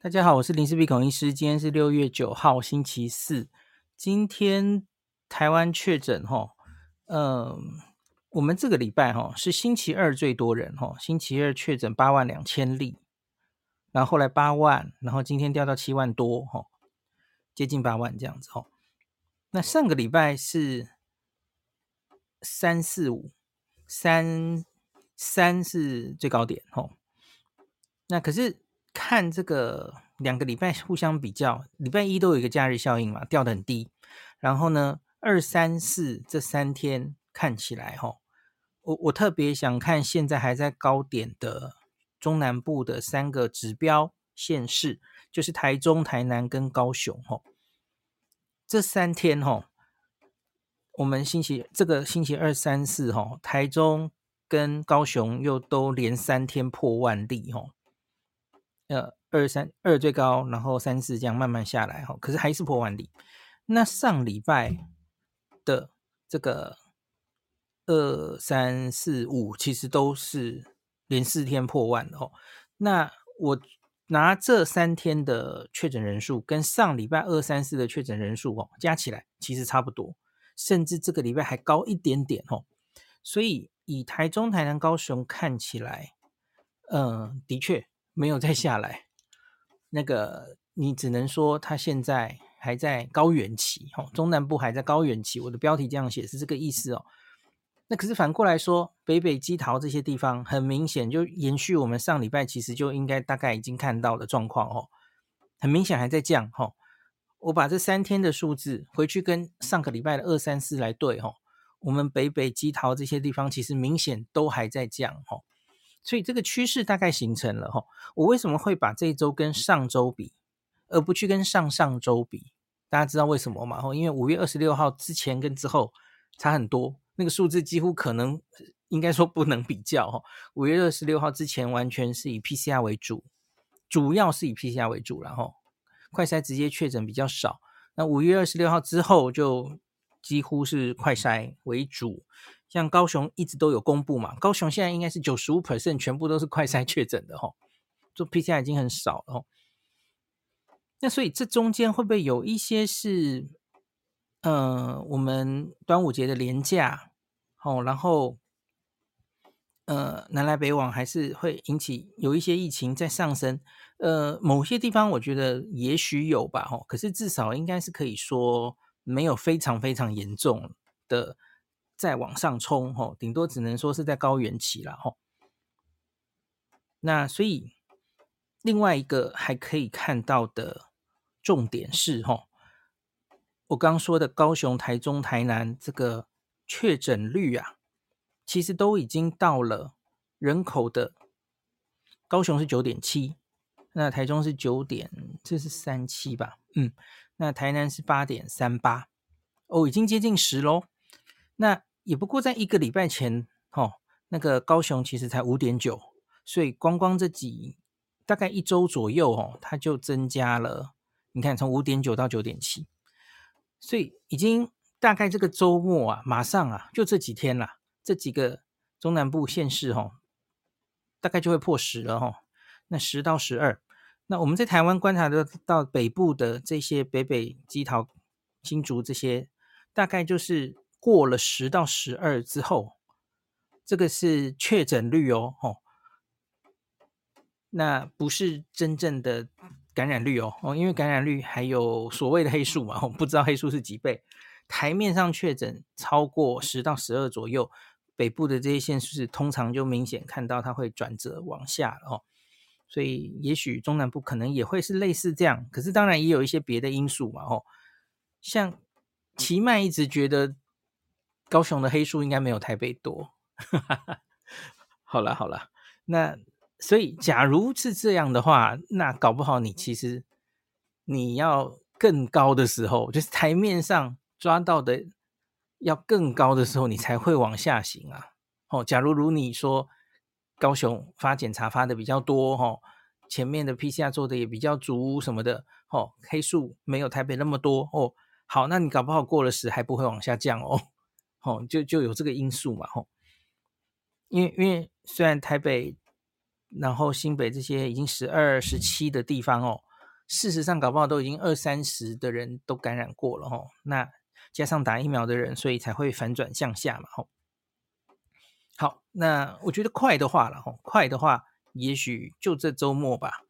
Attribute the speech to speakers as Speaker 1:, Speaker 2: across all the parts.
Speaker 1: 大家好，我是林氏璧孔医师。今天是六月九号，星期四。今天台湾确诊哈，嗯，我们这个礼拜哈是星期二最多人哈，星期二确诊八万两千例，然后后来八万，然后今天掉到七万多哈，接近八万这样子哈。那上个礼拜是三四五，三三是最高点哈。那可是。看这个两个礼拜互相比较，礼拜一都有一个假日效应嘛，掉的很低。然后呢，二三四这三天看起来哈，我我特别想看现在还在高点的中南部的三个指标县市，就是台中、台南跟高雄哈。这三天哈，我们星期这个星期二三四哈，台中跟高雄又都连三天破万例哈。呃，二三二最高，然后三四这样慢慢下来哈，可是还是破万例。那上礼拜的这个二三四五，其实都是连四天破万的哦。那我拿这三天的确诊人数跟上礼拜二三四的确诊人数哦加起来，其实差不多，甚至这个礼拜还高一点点哦。所以以台中、台南、高雄看起来，嗯、的确。没有再下来，那个你只能说它现在还在高原期，哦，中南部还在高原期。我的标题这样写是这个意思哦。那可是反过来说，北北基桃这些地方，很明显就延续我们上礼拜其实就应该大概已经看到的状况哦，很明显还在降哈。我把这三天的数字回去跟上个礼拜的二三四来对哈，我们北北基桃这些地方其实明显都还在降哈。所以这个趋势大概形成了哈，我为什么会把这一周跟上周比，而不去跟上上周比？大家知道为什么吗？哈，因为五月二十六号之前跟之后差很多，那个数字几乎可能应该说不能比较哈。五月二十六号之前完全是以 PCR 为主，主要是以 PCR 为主，然后快筛直接确诊比较少。那五月二十六号之后就几乎是快筛为主。像高雄一直都有公布嘛，高雄现在应该是九十五 percent 全部都是快筛确诊的哦，做 PCR 已经很少了哦。那所以这中间会不会有一些是，呃，我们端午节的连假，哦，然后，呃，南来北往还是会引起有一些疫情在上升，呃，某些地方我觉得也许有吧，哦，可是至少应该是可以说没有非常非常严重的。再往上冲，吼，顶多只能说是在高原期了，吼。那所以另外一个还可以看到的重点是，吼，我刚说的高雄、台中、台南这个确诊率啊，其实都已经到了人口的，高雄是九点七，那台中是九点，这是三七吧，嗯，那台南是八点三八，哦，已经接近十喽，那。也不过在一个礼拜前，哦，那个高雄其实才五点九，所以光光这几大概一周左右，哦，它就增加了。你看，从五点九到九点七，所以已经大概这个周末啊，马上啊，就这几天啦，这几个中南部县市，哦，大概就会破十了，哦，那十到十二，那我们在台湾观察得到北部的这些北北基桃、新竹这些，大概就是。过了十到十二之后，这个是确诊率哦，哦，那不是真正的感染率哦，哦，因为感染率还有所谓的黑数嘛，我不知道黑数是几倍。台面上确诊超过十到十二左右，北部的这些县市通常就明显看到它会转折往下了哦，所以也许中南部可能也会是类似这样，可是当然也有一些别的因素嘛，哦，像奇曼一直觉得。高雄的黑数应该没有台北多，好了好了，那所以假如是这样的话，那搞不好你其实你要更高的时候，就是台面上抓到的要更高的时候，你才会往下行啊。哦，假如如你说高雄发检查发的比较多，哦，前面的 PCR 做的也比较足什么的，哦，黑数没有台北那么多哦。好，那你搞不好过了十还不会往下降哦。哦，就就有这个因素嘛，吼，因为因为虽然台北，然后新北这些已经十二、十七的地方哦，事实上搞不好都已经二三十的人都感染过了吼，那加上打疫苗的人，所以才会反转向下嘛吼。那我觉得快的话了吼，快的话，也许就这周末吧，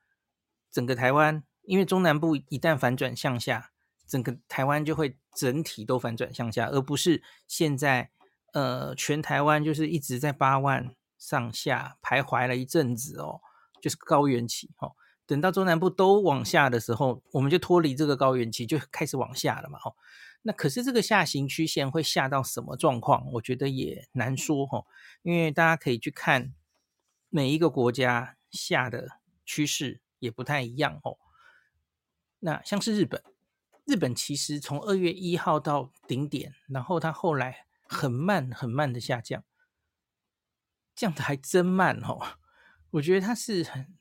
Speaker 1: 整个台湾，因为中南部一旦反转向下，整个台湾就会整体都反转向下，而不是现在呃全台湾就是一直在八万上下徘徊了一阵子哦，就是高原期吼。等到中南部都往下的时候，我们就脱离这个高原期，就开始往下了嘛。吼，那可是这个下行曲线会下到什么状况？我觉得也难说。吼，因为大家可以去看每一个国家下的趋势也不太一样。吼，那像是日本，日本其实从二月一号到顶点，然后它后来很慢很慢的下降，降的还真慢。吼，我觉得它是很。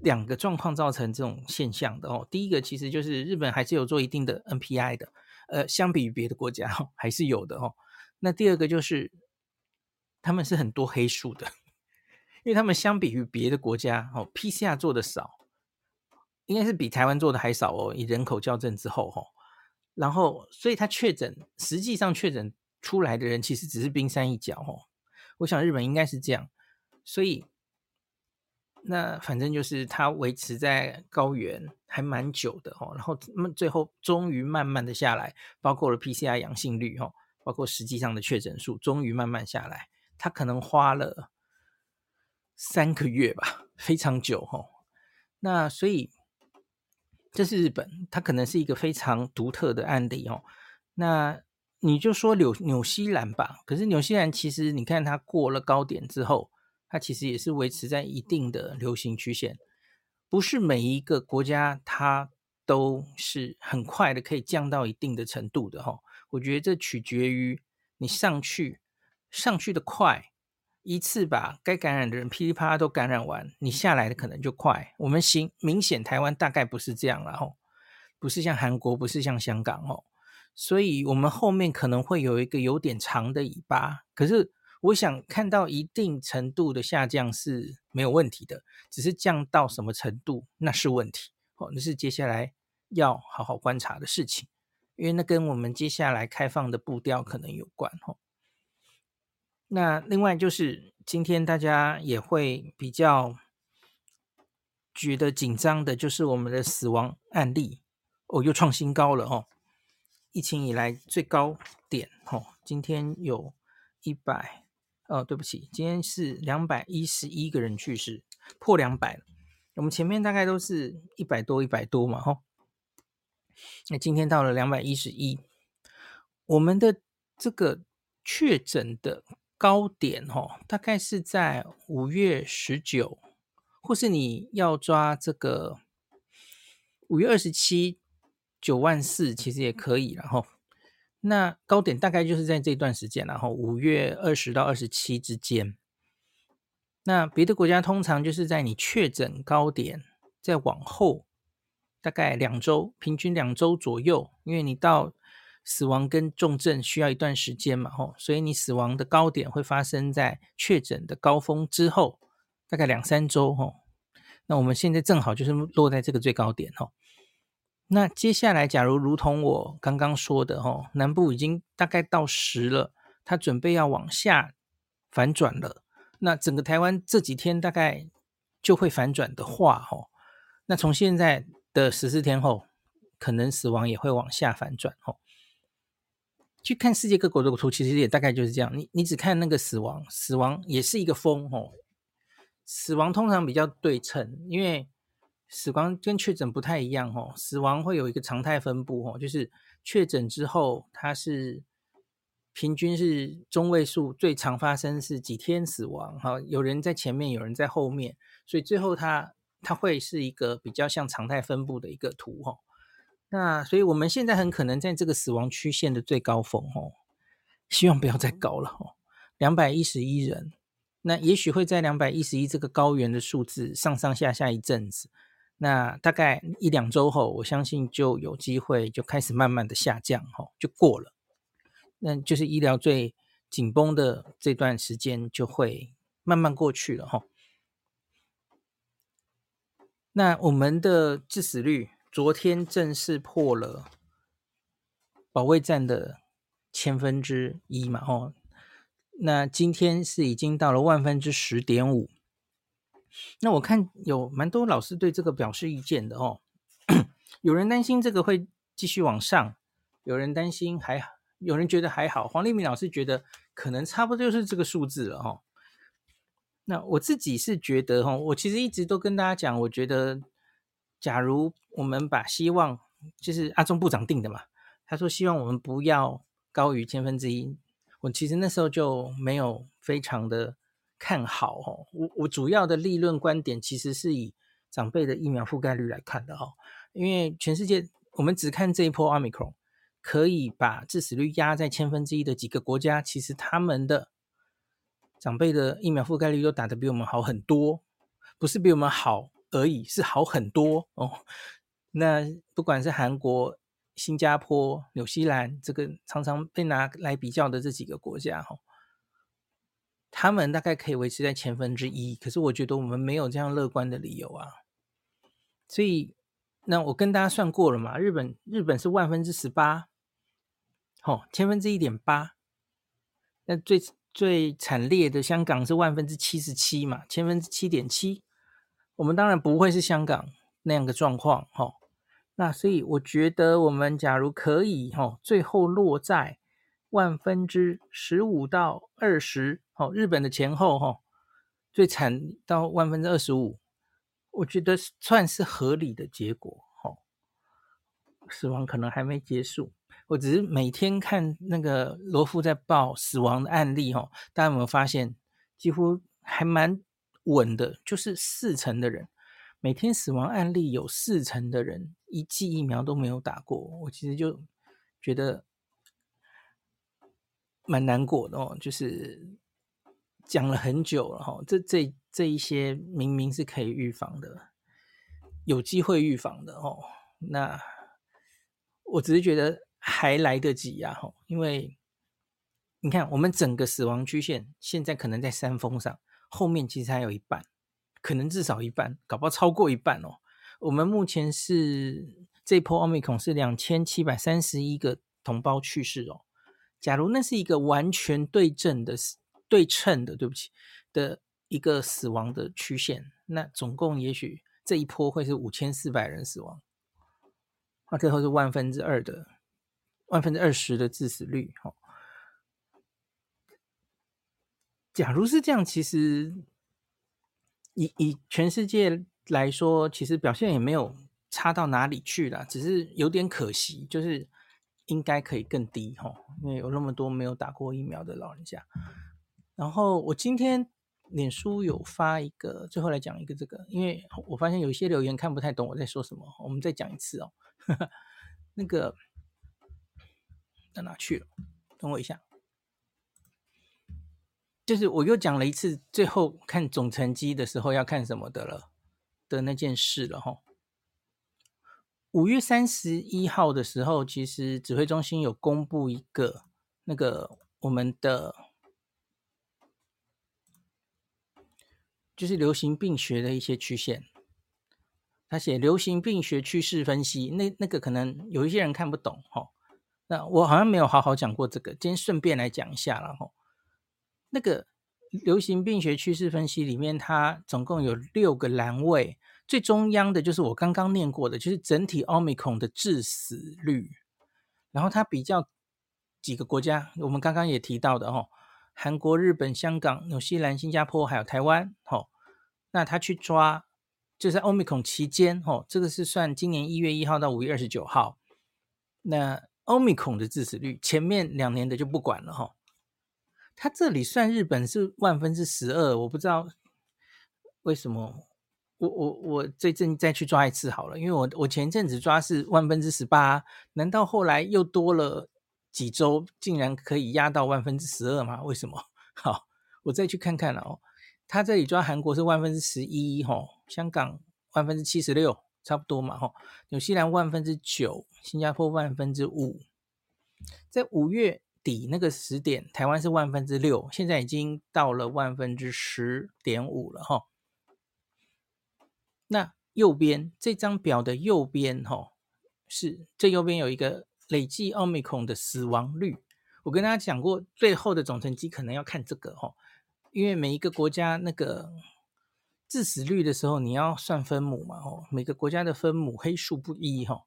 Speaker 1: 两个状况造成这种现象的哦，第一个其实就是日本还是有做一定的 NPI 的，呃，相比于别的国家还是有的哦。那第二个就是他们是很多黑数的，因为他们相比于别的国家哦，PCR 做的少，应该是比台湾做的还少哦。以人口校正之后哦，然后所以他确诊，实际上确诊出来的人其实只是冰山一角哦。我想日本应该是这样，所以。那反正就是它维持在高原还蛮久的哦，然后那最后终于慢慢的下来，包括了 PCR 阳性率哦，包括实际上的确诊数，终于慢慢下来。它可能花了三个月吧，非常久哦。那所以这是日本，它可能是一个非常独特的案例哦。那你就说纽纽西兰吧，可是纽西兰其实你看它过了高点之后。它其实也是维持在一定的流行曲线，不是每一个国家它都是很快的可以降到一定的程度的哈。我觉得这取决于你上去上去的快，一次把该感染的人噼里啪啦都感染完，你下来的可能就快。我们行明显台湾大概不是这样了哈，不是像韩国，不是像香港哦，所以我们后面可能会有一个有点长的尾巴，可是。我想看到一定程度的下降是没有问题的，只是降到什么程度那是问题哦，那是接下来要好好观察的事情，因为那跟我们接下来开放的步调可能有关哦。那另外就是今天大家也会比较觉得紧张的，就是我们的死亡案例哦又创新高了哦，疫情以来最高点哦，今天有一百。哦，对不起，今天是两百一十一个人去世，破两百了。我们前面大概都是一百多、一百多嘛，吼。那今天到了两百一十一，我们的这个确诊的高点，吼，大概是在五月十九，或是你要抓这个五月二十七，九万四，其实也可以，然后。那高点大概就是在这段时间，然后五月二十到二十七之间。那别的国家通常就是在你确诊高点再往后大概两周，平均两周左右，因为你到死亡跟重症需要一段时间嘛，吼，所以你死亡的高点会发生在确诊的高峰之后，大概两三周，吼。那我们现在正好就是落在这个最高点，吼。那接下来，假如如同我刚刚说的，吼，南部已经大概到十了，它准备要往下反转了。那整个台湾这几天大概就会反转的话，吼，那从现在的十四天后，可能死亡也会往下反转，吼。去看世界各国的图，其实也大概就是这样。你你只看那个死亡，死亡也是一个峰，吼，死亡通常比较对称，因为。死亡跟确诊不太一样哦，死亡会有一个常态分布哦，就是确诊之后，它是平均是中位数，最常发生是几天死亡哈，有人在前面，有人在后面，所以最后它它会是一个比较像常态分布的一个图哈。那所以我们现在很可能在这个死亡曲线的最高峰哦，希望不要再高了哦，两百一十一人，那也许会在两百一十一这个高原的数字上上下下一阵子。那大概一两周后，我相信就有机会就开始慢慢的下降，吼，就过了。那就是医疗最紧绷的这段时间就会慢慢过去了，吼。那我们的致死率昨天正式破了保卫战的千分之一嘛，哦，那今天是已经到了万分之十点五。那我看有蛮多老师对这个表示意见的哦，有人担心这个会继续往上，有人担心还，有人觉得还好。黄立明老师觉得可能差不多就是这个数字了哦。那我自己是觉得哈，我其实一直都跟大家讲，我觉得假如我们把希望，就是阿中部长定的嘛，他说希望我们不要高于千分之一，我其实那时候就没有非常的。看好哦，我我主要的立论观点其实是以长辈的疫苗覆盖率来看的哦，因为全世界我们只看这一波 Omicron 可以把致死率压在千分之一的几个国家，其实他们的长辈的疫苗覆盖率都打得比我们好很多，不是比我们好而已，是好很多哦。那不管是韩国、新加坡、纽西兰，这个常常被拿来比较的这几个国家哈。他们大概可以维持在千分之一，可是我觉得我们没有这样乐观的理由啊。所以，那我跟大家算过了嘛，日本日本是万分之十八，哦，千分之一点八。那最最惨烈的香港是万分之七十七嘛，千分之七点七。我们当然不会是香港那样的状况，哦。那所以我觉得我们假如可以，哦，最后落在万分之十五到二十。哦，日本的前后哈、哦，最惨到万分之二十五，我觉得算是合理的结果。哦，死亡可能还没结束，我只是每天看那个罗富在报死亡的案例，哈，大家有没有发现，几乎还蛮稳的，就是四成的人，每天死亡案例有四成的人一剂疫苗都没有打过，我其实就觉得蛮难过的哦，就是。讲了很久了哈，这这这一些明明是可以预防的，有机会预防的哦。那我只是觉得还来得及呀，哈，因为你看我们整个死亡曲线现在可能在山峰上，后面其实还有一半，可能至少一半，搞不好超过一半哦。我们目前是这波奥密克戎是两千七百三十一个同胞去世哦。假如那是一个完全对症的。对称的，对不起，的一个死亡的曲线，那总共也许这一波会是五千四百人死亡，那最后是万分之二的万分之二十的致死率。哈，假如是这样，其实以以全世界来说，其实表现也没有差到哪里去了，只是有点可惜，就是应该可以更低哈，因为有那么多没有打过疫苗的老人家。然后我今天脸书有发一个，最后来讲一个这个，因为我发现有一些留言看不太懂我在说什么，我们再讲一次哦。那个到哪去了？等我一下，就是我又讲了一次，最后看总成绩的时候要看什么的了的那件事了哈。五月三十一号的时候，其实指挥中心有公布一个那个我们的。就是流行病学的一些曲线，他写流行病学趋势分析，那那个可能有一些人看不懂哈。那我好像没有好好讲过这个，今天顺便来讲一下了哈。那个流行病学趋势分析里面，它总共有六个栏位，最中央的就是我刚刚念过的，就是整体奥密克戎的致死率。然后它比较几个国家，我们刚刚也提到的哈。韩国、日本、香港、纽西兰、新加坡，还有台湾，吼，那他去抓，就在 Omicron 期间，吼，这个是算今年一月一号到五月二十九号。那 Omicron 的致死率，前面两年的就不管了，吼。他这里算日本是万分之十二，我不知道为什么，我我我这阵再去抓一次好了，因为我我前阵子抓是万分之十八，难道后来又多了？几周竟然可以压到万分之十二吗？为什么？好，我再去看看了哦。他这里抓韩国是万分之十一，吼，香港万分之七十六，差不多嘛，吼。纽西兰万分之九，新加坡万分之五。在五月底那个时点，台湾是万分之六，现在已经到了万分之十点五了，哈。那右边这张表的右边哈，是这右边有一个累计奥密克戎的死亡率。我跟大家讲过，最后的总成绩可能要看这个哈，因为每一个国家那个致死率的时候，你要算分母嘛，哦，每个国家的分母黑数不一哈，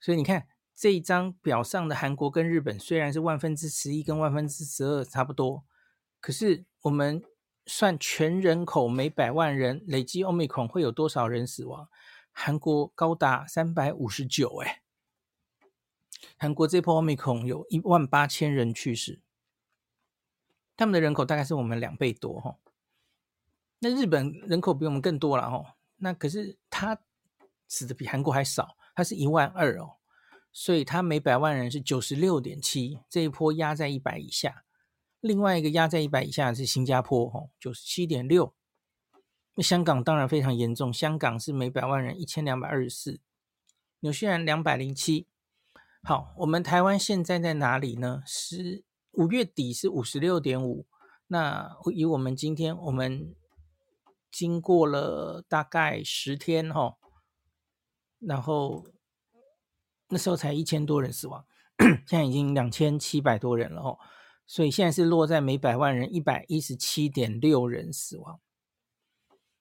Speaker 1: 所以你看这一张表上的韩国跟日本虽然是万分之十一跟万分之十二差不多，可是我们算全人口每百万人累计欧米孔会有多少人死亡？韩国高达三百五十九哎。韩国这波奥密克戎有一万八千人去世，他们的人口大概是我们两倍多哈。那日本人口比我们更多了哈，那可是他死的比韩国还少，他是一万二哦，所以他每百万人是九十六点七，这一波压在一百以下。另外一个压在一百以下是新加坡哈，九十七点六。那香港当然非常严重，香港是每百万人一千两百二十四，纽西兰两百零七。好，我们台湾现在在哪里呢？是五月底是五十六点五。那以我们今天，我们经过了大概十天哈，然后那时候才一千多人死亡，现在已经两千七百多人了哦。所以现在是落在每百万人一百一十七点六人死亡，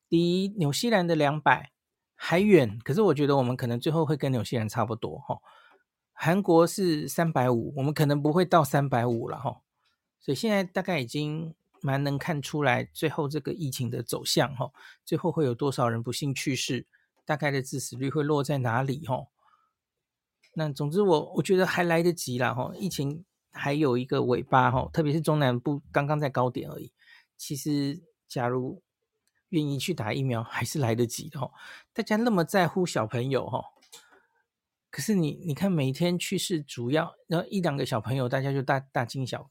Speaker 1: 离纽西兰的两百还远。可是我觉得我们可能最后会跟纽西兰差不多哈。韩国是三百五，我们可能不会到三百五了哈，所以现在大概已经蛮能看出来最后这个疫情的走向哈，最后会有多少人不幸去世，大概的致死率会落在哪里哈？那总之我我觉得还来得及啦哈，疫情还有一个尾巴哈，特别是中南部刚刚在高点而已。其实假如愿意去打疫苗，还是来得及的哈。大家那么在乎小朋友哈。可是你你看，每天去世主要然后一两个小朋友，大家就大大惊小，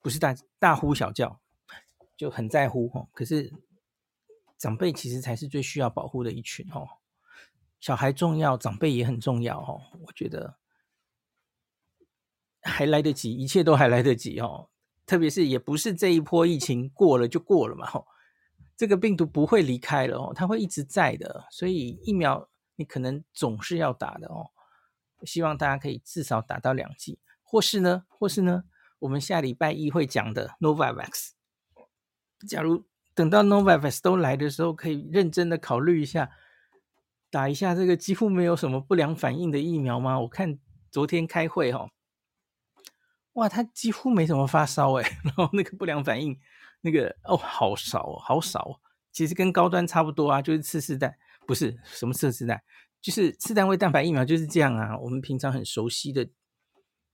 Speaker 1: 不是大大呼小叫，就很在乎哈。可是长辈其实才是最需要保护的一群哦。小孩重要，长辈也很重要哦。我觉得还来得及，一切都还来得及哦。特别是也不是这一波疫情过了就过了嘛，吼，这个病毒不会离开了哦，它会一直在的。所以疫苗你可能总是要打的哦。希望大家可以至少打到两剂，或是呢，或是呢，我们下礼拜一会讲的 Novavax。假如等到 Novavax 都来的时候，可以认真的考虑一下，打一下这个几乎没有什么不良反应的疫苗吗？我看昨天开会哈，哇，他几乎没什么发烧诶，然后那个不良反应那个哦，好少哦，好少哦，其实跟高端差不多啊，就是次世代，不是什么次世代。就是次单位蛋白疫苗就是这样啊，我们平常很熟悉的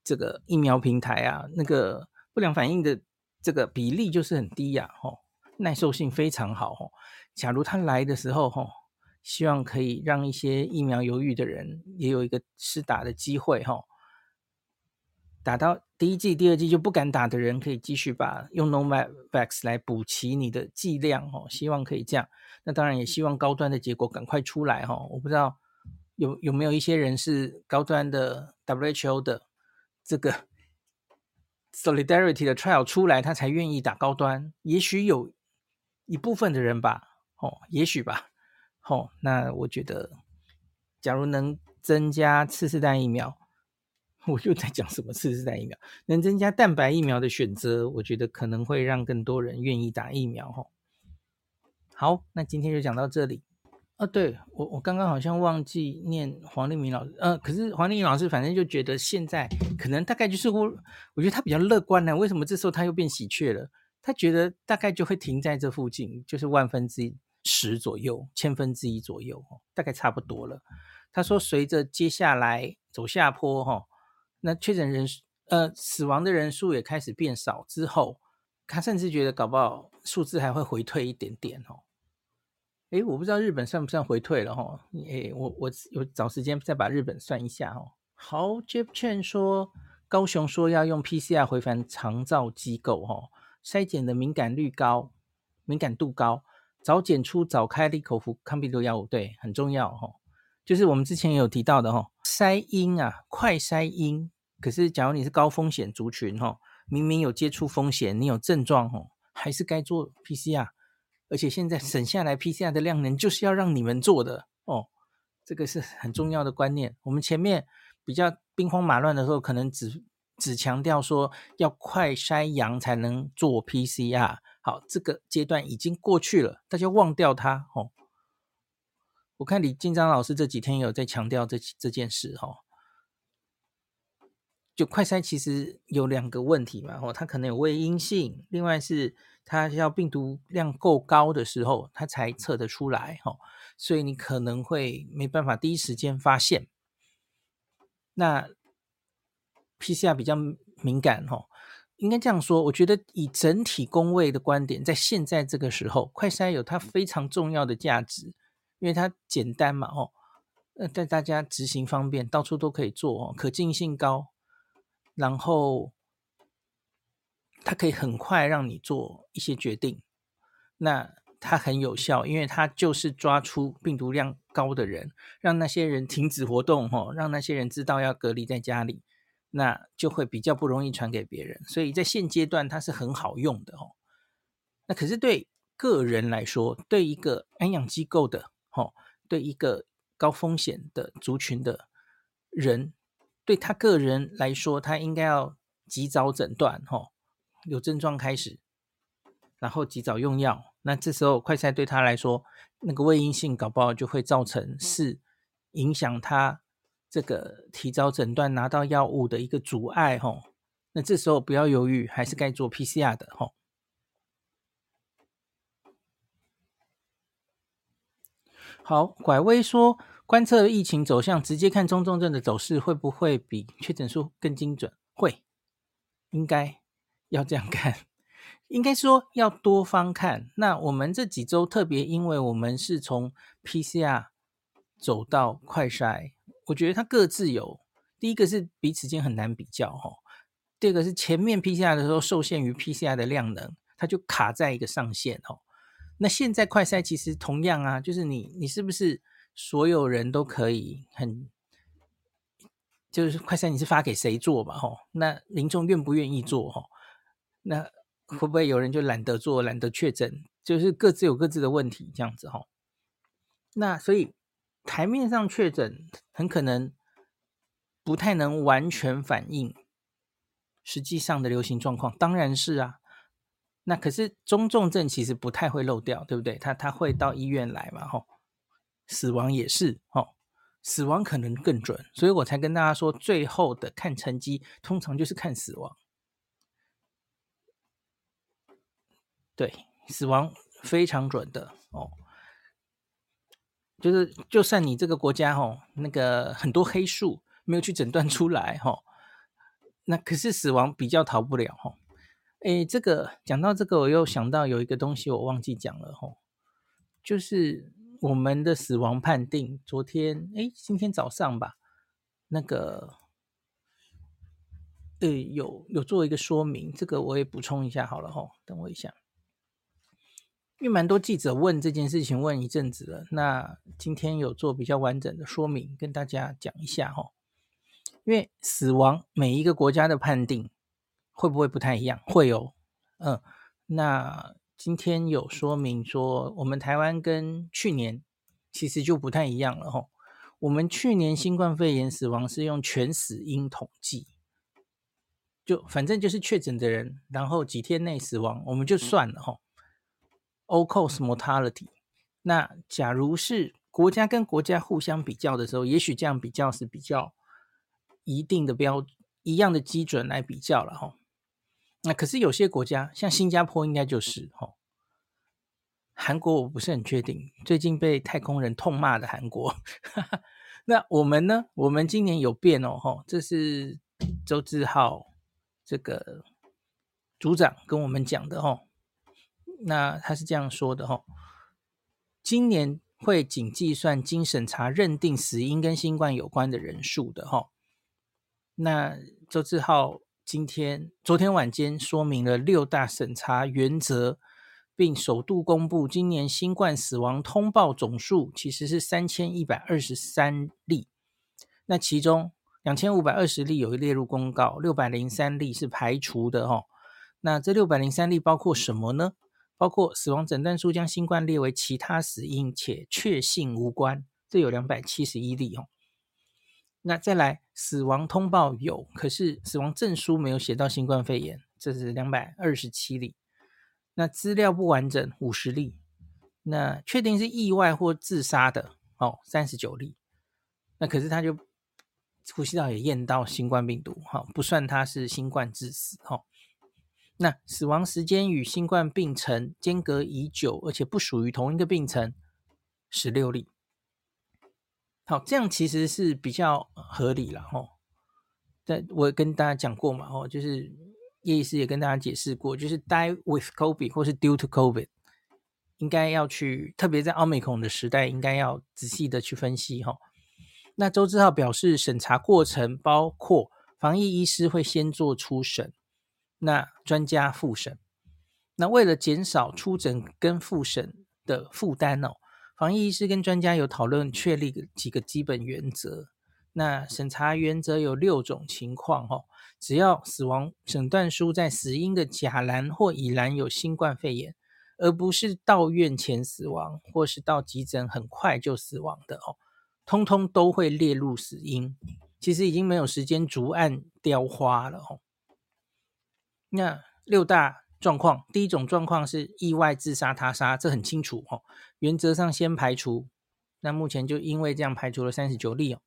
Speaker 1: 这个疫苗平台啊，那个不良反应的这个比例就是很低呀，吼，耐受性非常好，吼。假如它来的时候，吼，希望可以让一些疫苗犹豫的人也有一个施打的机会，吼。打到第一剂、第二剂就不敢打的人，可以继续把用 Novavax 来补齐你的剂量，吼，希望可以这样。那当然也希望高端的结果赶快出来，吼，我不知道。有有没有一些人是高端的 WHO 的这个 Solidarity 的 trial 出来，他才愿意打高端？也许有一部分的人吧，哦，也许吧，哦，那我觉得，假如能增加次世代疫苗，我又在讲什么次世代疫苗？能增加蛋白疫苗的选择，我觉得可能会让更多人愿意打疫苗。哈，好，那今天就讲到这里。啊，对我我刚刚好像忘记念黄立明老师，呃，可是黄立明老师反正就觉得现在可能大概就是我，我觉得他比较乐观呢。为什么这时候他又变喜鹊了？他觉得大概就会停在这附近，就是万分之十左右，千分之一左右，大概差不多了。他说，随着接下来走下坡，哈，那确诊人数，呃，死亡的人数也开始变少之后，他甚至觉得搞不好数字还会回退一点点，哦。哎，我不知道日本算不算回退了哈？哎，我我有找时间再把日本算一下哈。好，Jeff Chen 说，高雄说要用 PCR 回返长照机构哈，筛检的敏感率高，敏感度高，早检出早开立口服抗病毒药物，对，很重要哈。就是我们之前也有提到的哈，筛阴啊，快筛阴。可是假如你是高风险族群哈，明明有接触风险，你有症状哦，还是该做 PCR。而且现在省下来 PCR 的量能就是要让你们做的，哦，这个是很重要的观念。我们前面比较兵荒马乱的时候，可能只只强调说要快筛阳才能做 PCR。好，这个阶段已经过去了，大家忘掉它哦。我看李进章老师这几天有在强调这这件事哦。就快筛其实有两个问题嘛，哦，它可能有伪阴性，另外是它要病毒量够高的时候，它才测得出来，哦，所以你可能会没办法第一时间发现。那 PCR 比较敏感，哦，应该这样说，我觉得以整体公卫的观点，在现在这个时候，快筛有它非常重要的价值，因为它简单嘛，哦，呃，带大家执行方便，到处都可以做，哦，可进性高。然后，它可以很快让你做一些决定，那它很有效，因为它就是抓出病毒量高的人，让那些人停止活动，哦，让那些人知道要隔离在家里，那就会比较不容易传给别人。所以在现阶段，它是很好用的，哦。那可是对个人来说，对一个安养机构的，吼，对一个高风险的族群的人。对他个人来说，他应该要及早诊断，吼，有症状开始，然后及早用药。那这时候快筛对他来说，那个胃阴性搞不好就会造成是影响他这个提早诊断拿到药物的一个阻碍，吼。那这时候不要犹豫，还是该做 PCR 的，吼。好，拐威说。观测疫情走向，直接看中重症的走势，会不会比确诊数更精准？会，应该要这样看。应该说要多方看。那我们这几周特别，因为我们是从 PCR 走到快筛，我觉得它各自有。第一个是彼此间很难比较哈，第二个是前面 PCR 的时候受限于 PCR 的量能，它就卡在一个上限哦。那现在快筛其实同样啊，就是你你是不是？所有人都可以很，就是快筛你是发给谁做吧？吼，那民众愿不愿意做？吼，那会不会有人就懒得做，懒得确诊？就是各自有各自的问题，这样子吼。那所以台面上确诊很可能不太能完全反映实际上的流行状况，当然是啊。那可是中重症其实不太会漏掉，对不对？他他会到医院来嘛？吼。死亡也是哦，死亡可能更准，所以我才跟大家说，最后的看成绩通常就是看死亡。对，死亡非常准的哦，就是就算你这个国家哦，那个很多黑数没有去诊断出来哈，那可是死亡比较逃不了哈。诶，这个讲到这个，我又想到有一个东西我忘记讲了哦，就是。我们的死亡判定，昨天哎，今天早上吧，那个，呃，有有做一个说明，这个我也补充一下好了哈，等我一下，因为蛮多记者问这件事情问一阵子了，那今天有做比较完整的说明，跟大家讲一下哈，因为死亡每一个国家的判定会不会不太一样？会有，嗯，那。今天有说明说，我们台湾跟去年其实就不太一样了吼。我们去年新冠肺炎死亡是用全死因统计，就反正就是确诊的人，然后几天内死亡，我们就算了吼。All cause mortality。那假如是国家跟国家互相比较的时候，也许这样比较是比较一定的标一样的基准来比较了吼。那可是有些国家，像新加坡应该就是哈，韩国我不是很确定。最近被太空人痛骂的韩国，那我们呢？我们今年有变哦，哈，这是周志浩这个组长跟我们讲的哦。那他是这样说的哈，今年会仅计算经审查认定死因跟新冠有关的人数的哈。那周志浩。今天、昨天晚间说明了六大审查原则，并首度公布今年新冠死亡通报总数其实是三千一百二十三例。那其中两千五百二十例有列入公告，六百零三例是排除的哦。那这六百零三例包括什么呢？包括死亡诊断书将新冠列为其他死因且确信无关这有两百七十一例哦。那再来死亡通报有，可是死亡证书没有写到新冠肺炎，这是两百二十七例。那资料不完整五十例，那确定是意外或自杀的哦三十九例。那可是他就呼吸道也验到新冠病毒哈，不算他是新冠致死哈。那死亡时间与新冠病程间隔已久，而且不属于同一个病程，十六例。好，这样其实是比较合理了哈。但我跟大家讲过嘛，哦，就是叶医师也跟大家解释过，就是 die with COVID 或是 due to COVID，应该要去，特别在奥密克戎的时代，应该要仔细的去分析哈。那周志浩表示，审查过程包括防疫医师会先做初审，那专家复审。那为了减少初诊跟复审的负担哦。防疫医师跟专家有讨论确立几个基本原则。那审查原则有六种情况哈，只要死亡诊断书在死因的甲栏或乙栏有新冠肺炎，而不是到院前死亡或是到急诊很快就死亡的哦，通通都会列入死因。其实已经没有时间逐案雕花了哦。那六大。状况，第一种状况是意外自杀他杀，这很清楚哦。原则上先排除，那目前就因为这样排除了三十九例哦。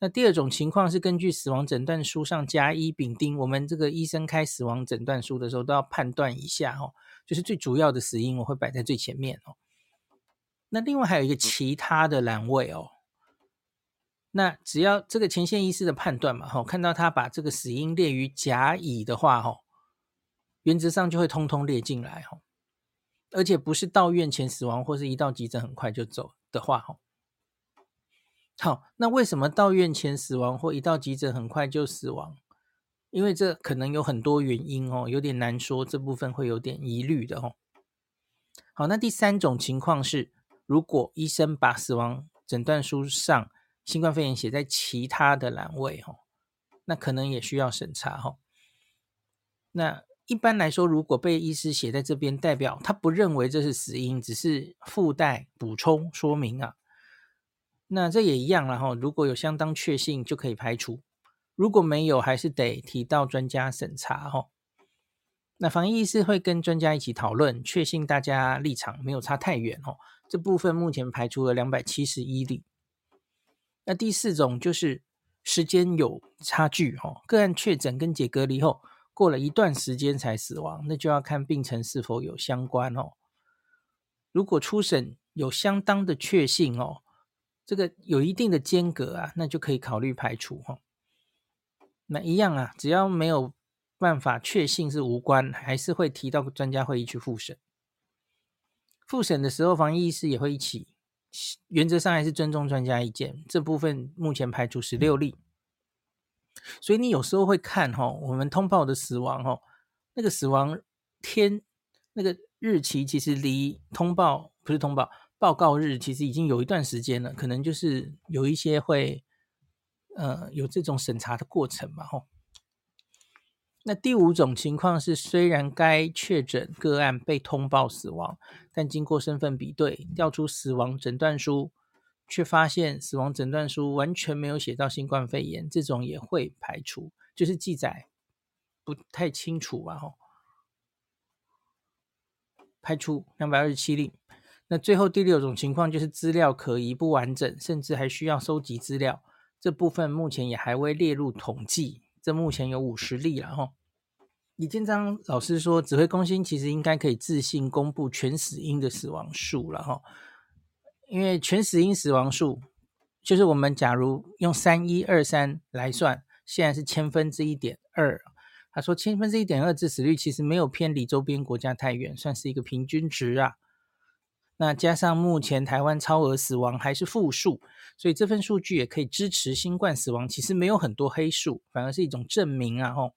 Speaker 1: 那第二种情况是根据死亡诊断书上甲乙丙丁，我们这个医生开死亡诊断书的时候都要判断一下哦，就是最主要的死因我会摆在最前面哦。那另外还有一个其他的栏位哦，那只要这个前线医师的判断嘛，哈，看到他把这个死因列于甲乙的话，哈。原则上就会通通列进来哈，而且不是到院前死亡，或是一到急诊很快就走的话哈。好，那为什么到院前死亡或一到急诊很快就死亡？因为这可能有很多原因哦，有点难说，这部分会有点疑虑的哦。好，那第三种情况是，如果医生把死亡诊断书上新冠肺炎写在其他的栏位哈，那可能也需要审查哈。那一般来说，如果被医师写在这边，代表他不认为这是死因，只是附带补充说明啊。那这也一样了哈。如果有相当确信，就可以排除；如果没有，还是得提到专家审查哈。那防疫医师会跟专家一起讨论，确信大家立场没有差太远哦。这部分目前排除了两百七十一例。那第四种就是时间有差距哈，个案确诊跟解隔离后。过了一段时间才死亡，那就要看病程是否有相关哦。如果初审有相当的确信哦，这个有一定的间隔啊，那就可以考虑排除哈。那一样啊，只要没有办法确信是无关，还是会提到专家会议去复审。复审的时候，防疫医师也会一起，原则上还是尊重专家意见。这部分目前排除十六例。所以你有时候会看哈，我们通报的死亡哈，那个死亡天那个日期其实离通报不是通报报告日，其实已经有一段时间了，可能就是有一些会呃有这种审查的过程嘛哈。那第五种情况是，虽然该确诊个案被通报死亡，但经过身份比对，调出死亡诊断书。却发现死亡诊断书完全没有写到新冠肺炎，这种也会排除，就是记载不太清楚吧？吼，排除两百二十七例。那最后第六种情况就是资料可疑不完整，甚至还需要收集资料，这部分目前也还未列入统计。这目前有五十例了，吼。李建章老师说，指挥中心其实应该可以自信公布全死因的死亡数了，吼。因为全死因死亡数，就是我们假如用三一二三来算，现在是千分之一点二。他说千分之一点二致死率其实没有偏离周边国家太远，算是一个平均值啊。那加上目前台湾超额死亡还是负数，所以这份数据也可以支持新冠死亡其实没有很多黑数，反而是一种证明啊。吼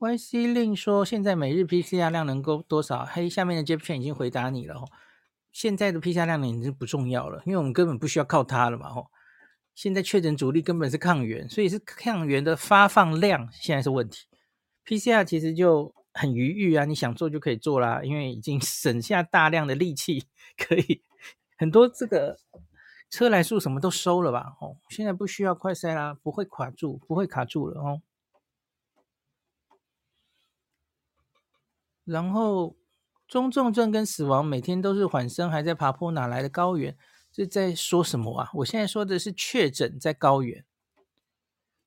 Speaker 1: ，YC 令说现在每日 PCR 量能够多少？嘿，下面的 Jeff 已经回答你了。吼。现在的 PCR 量呢已经不重要了，因为我们根本不需要靠它了嘛。吼，现在确诊主力根本是抗原，所以是抗原的发放量现在是问题。PCR 其实就很愉悦啊，你想做就可以做啦，因为已经 省下大量的力气，可以很多这个车来数什么都收了吧？哦，现在不需要快筛啦，不会卡住，不会卡住了哦。然后中重症跟死亡每天都是缓升，还在爬坡，哪来的高原？这在说什么啊？我现在说的是确诊在高原，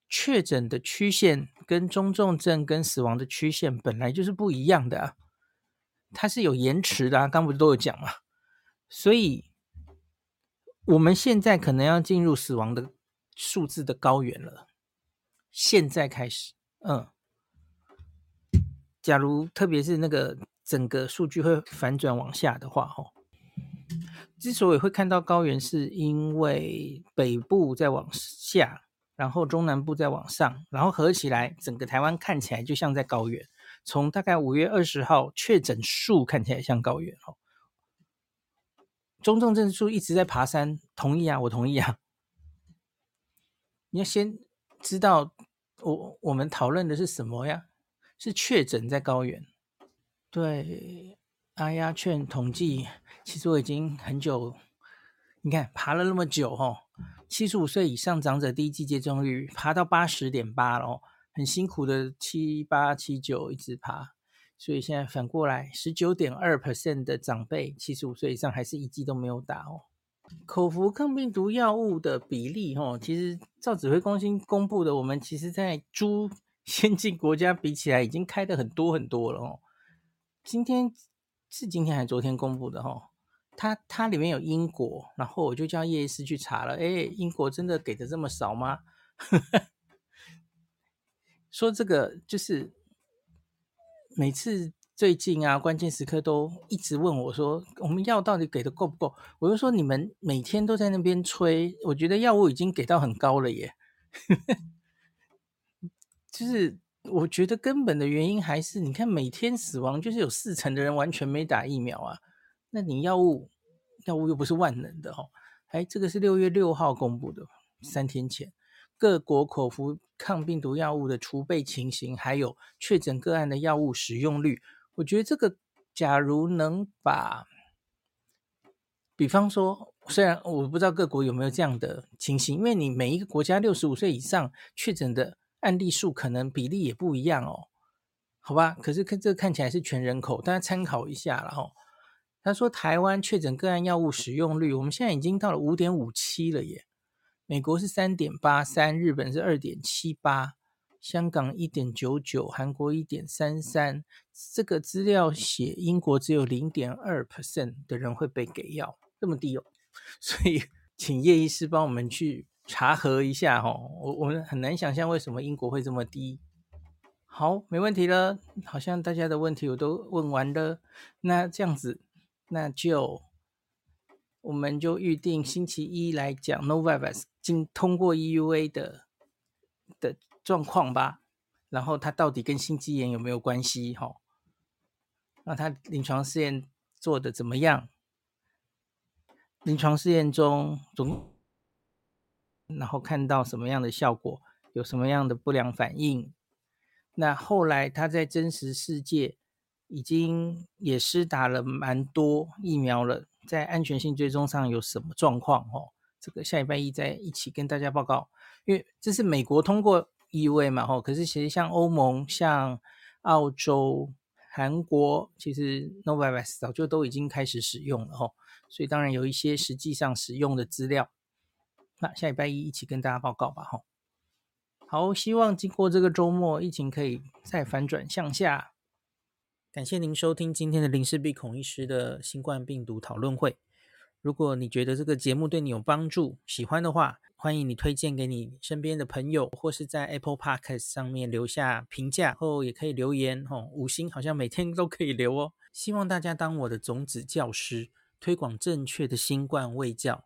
Speaker 1: 确诊的曲线跟中重症跟死亡的曲线本来就是不一样的啊，它是有延迟的啊，刚不是都有讲嘛？所以。我们现在可能要进入死亡的数字的高原了。现在开始，嗯，假如特别是那个整个数据会反转往下的话，哦，之所以会看到高原，是因为北部在往下，然后中南部在往上，然后合起来，整个台湾看起来就像在高原。从大概五月二十号确诊数看起来像高原，哦。中重症数一直在爬山，同意啊，我同意啊。你要先知道我我们讨论的是什么呀？是确诊在高原。对，阿鸭劝统计，其实我已经很久，你看爬了那么久哦，七十五岁以上长者第一剂接种率爬到八十点八了哦，很辛苦的七八七九一直爬。所以现在反过来，十九点二 percent 的长辈七十五岁以上还是一剂都没有打哦。口服抗病毒药物的比例，哦，其实照指挥中心公布的，我们其实在诸先进国家比起来，已经开的很多很多了哦。今天是今天还是昨天公布的哦？它它里面有英国，然后我就叫叶医师去查了，哎，英国真的给的这么少吗？说这个就是。每次最近啊，关键时刻都一直问我说：“我们药到底给的够不够？”我就说：“你们每天都在那边催，我觉得药物已经给到很高了耶。”就是我觉得根本的原因还是，你看每天死亡就是有四成的人完全没打疫苗啊。那你药物药物又不是万能的哦。哎，这个是六月六号公布的，三天前。各国口服抗病毒药物的储备情形，还有确诊个案的药物使用率，我觉得这个，假如能把，比方说，虽然我不知道各国有没有这样的情形，因为你每一个国家六十五岁以上确诊的案例数可能比例也不一样哦，好吧？可是看这看起来是全人口，大家参考一下了哈。他说台湾确诊个案药物使用率，我们现在已经到了五点五七了耶。美国是三点八三，日本是二点七八，香港一点九九，韩国一点三三。这个资料写英国只有零点二 percent 的人会被给药，这么低哦。所以请叶医师帮我们去查核一下哦。我我们很难想象为什么英国会这么低。好，没问题了，好像大家的问题我都问完了。那这样子，那就。我们就预定星期一来讲 Novavax 经通过 EUA 的的状况吧，然后它到底跟心肌炎有没有关系？哈，那它临床试验做的怎么样？临床试验中总，然后看到什么样的效果？有什么样的不良反应？那后来它在真实世界已经也施打了蛮多疫苗了。在安全性追踪上有什么状况？哦，这个下礼拜一再一起跟大家报告。因为这是美国通过 EUA 嘛，吼，可是其实像欧盟、像澳洲、韩国，其实 Novavax 早就都已经开始使用了，吼，所以当然有一些实际上使用的资料。那下礼拜一一起跟大家报告吧，吼。好，希望经过这个周末，疫情可以再反转向下。感谢您收听今天的林氏璧孔医师的新冠病毒讨论会。如果你觉得这个节目对你有帮助，喜欢的话，欢迎你推荐给你身边的朋友，或是在 Apple Podcast 上面留下评价，后也可以留言哦，五星好像每天都可以留哦。希望大家当我的种子教师，推广正确的新冠卫教，